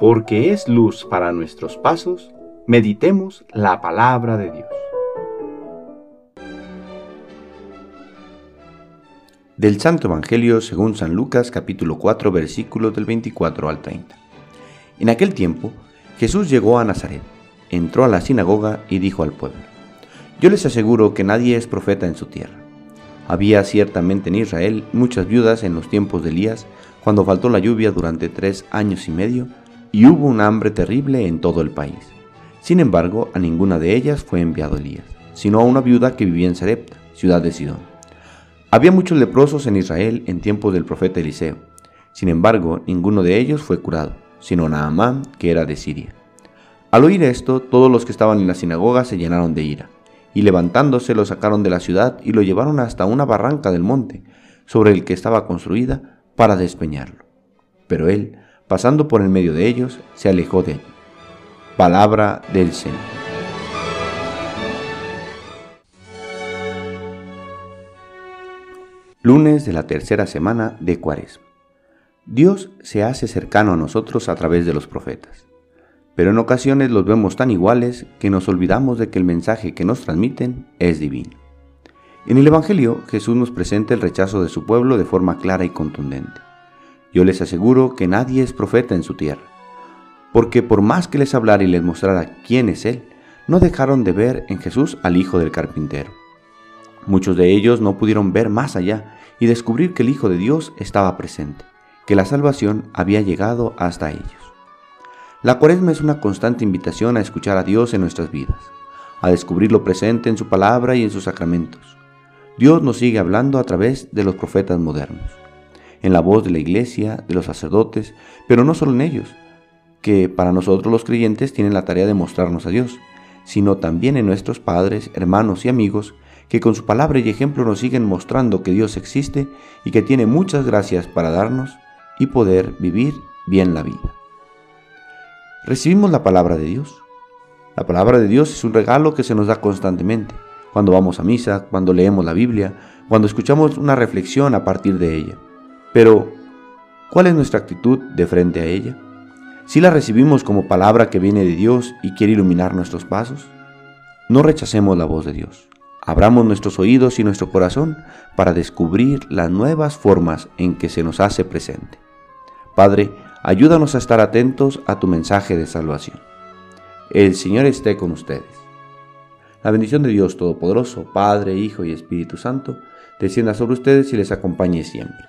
porque es luz para nuestros pasos, meditemos la palabra de Dios. Del Santo Evangelio según San Lucas capítulo 4 versículos del 24 al 30. En aquel tiempo, Jesús llegó a Nazaret, entró a la sinagoga y dijo al pueblo, Yo les aseguro que nadie es profeta en su tierra. Había ciertamente en Israel muchas viudas en los tiempos de Elías, cuando faltó la lluvia durante tres años y medio, y hubo un hambre terrible en todo el país. Sin embargo, a ninguna de ellas fue enviado Elías, sino a una viuda que vivía en Sarepta, ciudad de Sidón. Había muchos leprosos en Israel en tiempos del profeta Eliseo. Sin embargo, ninguno de ellos fue curado, sino Naamán, que era de Siria. Al oír esto, todos los que estaban en la sinagoga se llenaron de ira, y levantándose lo sacaron de la ciudad y lo llevaron hasta una barranca del monte, sobre el que estaba construida, para despeñarlo. Pero él, pasando por en medio de ellos, se alejó de allí. Palabra del Señor. Lunes de la tercera semana de Cuaresma. Dios se hace cercano a nosotros a través de los profetas, pero en ocasiones los vemos tan iguales que nos olvidamos de que el mensaje que nos transmiten es divino. En el Evangelio Jesús nos presenta el rechazo de su pueblo de forma clara y contundente. Yo les aseguro que nadie es profeta en su tierra, porque por más que les hablara y les mostrara quién es Él, no dejaron de ver en Jesús al Hijo del Carpintero. Muchos de ellos no pudieron ver más allá y descubrir que el Hijo de Dios estaba presente, que la salvación había llegado hasta ellos. La cuaresma es una constante invitación a escuchar a Dios en nuestras vidas, a descubrir lo presente en su palabra y en sus sacramentos. Dios nos sigue hablando a través de los profetas modernos en la voz de la iglesia, de los sacerdotes, pero no solo en ellos, que para nosotros los creyentes tienen la tarea de mostrarnos a Dios, sino también en nuestros padres, hermanos y amigos, que con su palabra y ejemplo nos siguen mostrando que Dios existe y que tiene muchas gracias para darnos y poder vivir bien la vida. Recibimos la palabra de Dios. La palabra de Dios es un regalo que se nos da constantemente, cuando vamos a misa, cuando leemos la Biblia, cuando escuchamos una reflexión a partir de ella. Pero, ¿cuál es nuestra actitud de frente a ella? Si la recibimos como palabra que viene de Dios y quiere iluminar nuestros pasos, no rechacemos la voz de Dios. Abramos nuestros oídos y nuestro corazón para descubrir las nuevas formas en que se nos hace presente. Padre, ayúdanos a estar atentos a tu mensaje de salvación. El Señor esté con ustedes. La bendición de Dios Todopoderoso, Padre, Hijo y Espíritu Santo, descienda sobre ustedes y les acompañe siempre.